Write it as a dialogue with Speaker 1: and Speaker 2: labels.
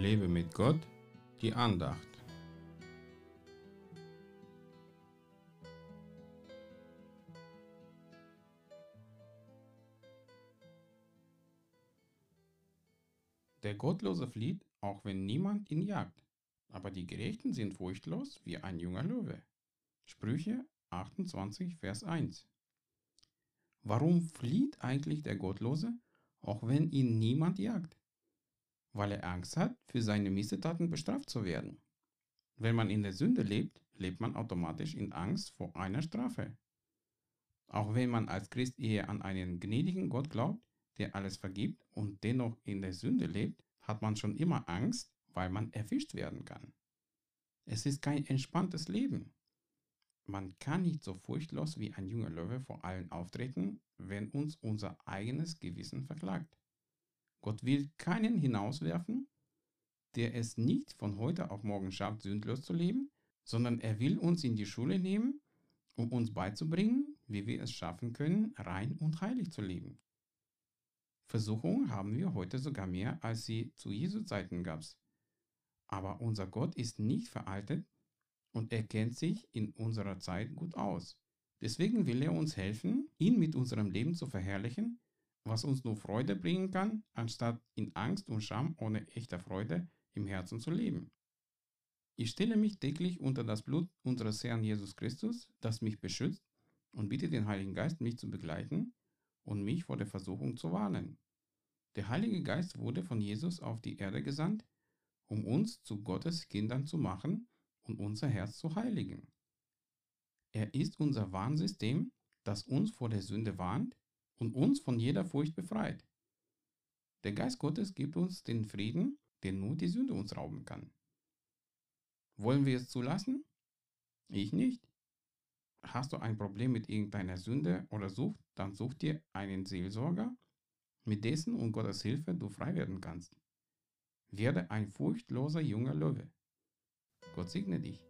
Speaker 1: Lebe mit Gott, die Andacht. Der Gottlose flieht, auch wenn niemand ihn jagt, aber die Gerechten sind furchtlos wie ein junger Löwe. Sprüche 28, Vers 1. Warum flieht eigentlich der Gottlose, auch wenn ihn niemand jagt? Weil er Angst hat, für seine Missetaten bestraft zu werden. Wenn man in der Sünde lebt, lebt man automatisch in Angst vor einer Strafe. Auch wenn man als Christ eher an einen gnädigen Gott glaubt, der alles vergibt und dennoch in der Sünde lebt, hat man schon immer Angst, weil man erwischt werden kann. Es ist kein entspanntes Leben. Man kann nicht so furchtlos wie ein junger Löwe vor allen auftreten, wenn uns unser eigenes Gewissen verklagt. Gott will keinen hinauswerfen, der es nicht von heute auf morgen schafft, sündlos zu leben, sondern er will uns in die Schule nehmen, um uns beizubringen, wie wir es schaffen können, rein und heilig zu leben. Versuchungen haben wir heute sogar mehr, als sie zu Jesu Zeiten gab. Aber unser Gott ist nicht veraltet und er kennt sich in unserer Zeit gut aus. Deswegen will er uns helfen, ihn mit unserem Leben zu verherrlichen, was uns nur Freude bringen kann, anstatt in Angst und Scham ohne echte Freude im Herzen zu leben. Ich stelle mich täglich unter das Blut unseres Herrn Jesus Christus, das mich beschützt, und bitte den Heiligen Geist, mich zu begleiten und mich vor der Versuchung zu warnen. Der Heilige Geist wurde von Jesus auf die Erde gesandt, um uns zu Gottes Kindern zu machen und unser Herz zu heiligen. Er ist unser Warnsystem, das uns vor der Sünde warnt und uns von jeder Furcht befreit. Der Geist Gottes gibt uns den Frieden, den nur die Sünde uns rauben kann. Wollen wir es zulassen? Ich nicht. Hast du ein Problem mit irgendeiner Sünde oder Sucht, dann such dir einen Seelsorger mit dessen und Gottes Hilfe du frei werden kannst. Werde ein furchtloser junger Löwe. Gott segne dich.